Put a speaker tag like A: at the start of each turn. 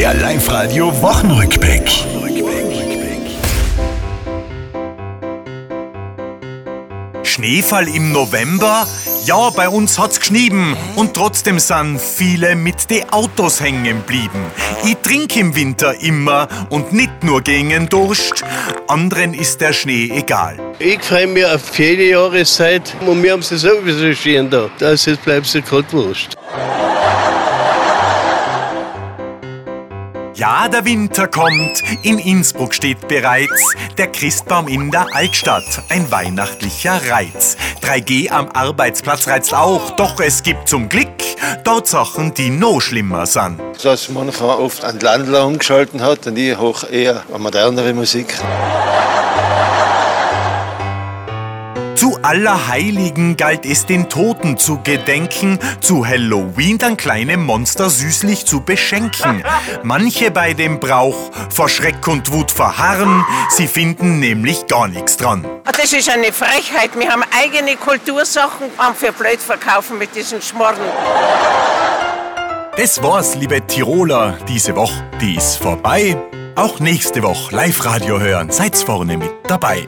A: Der Live-Radio Wochenrückblick.
B: Schneefall im November? Ja, bei uns hat's geschnieben. Und trotzdem sind viele mit de Autos hängen blieben. Ich trink im Winter immer und nicht nur gegen Durst. Anderen ist der Schnee egal.
C: Ich freue mich auf jede Jahreszeit und wir haben sie sowieso schön da. Das jetzt bleibt sie gerade wurscht.
B: Ja, der Winter kommt. In Innsbruck steht bereits der Christbaum in der Altstadt. Ein weihnachtlicher Reiz. 3G am Arbeitsplatz reizt auch, doch es gibt zum Glück dort Sachen, die noch schlimmer sind.
C: Dass manchmal oft an Landler umgeschalten hat und ich hoch eher an modernere Musik.
B: Zu Allerheiligen galt es den Toten zu gedenken, zu Halloween dann kleine Monster süßlich zu beschenken. Manche bei dem Brauch vor Schreck und Wut verharren, sie finden nämlich gar nichts dran.
D: Das ist eine Frechheit. Wir haben eigene Kultursachen, haben für blöd verkaufen mit diesen Schmorren.
B: Das war's, liebe Tiroler, diese Woche, die ist vorbei. Auch nächste Woche Live-Radio hören, seid's vorne mit dabei.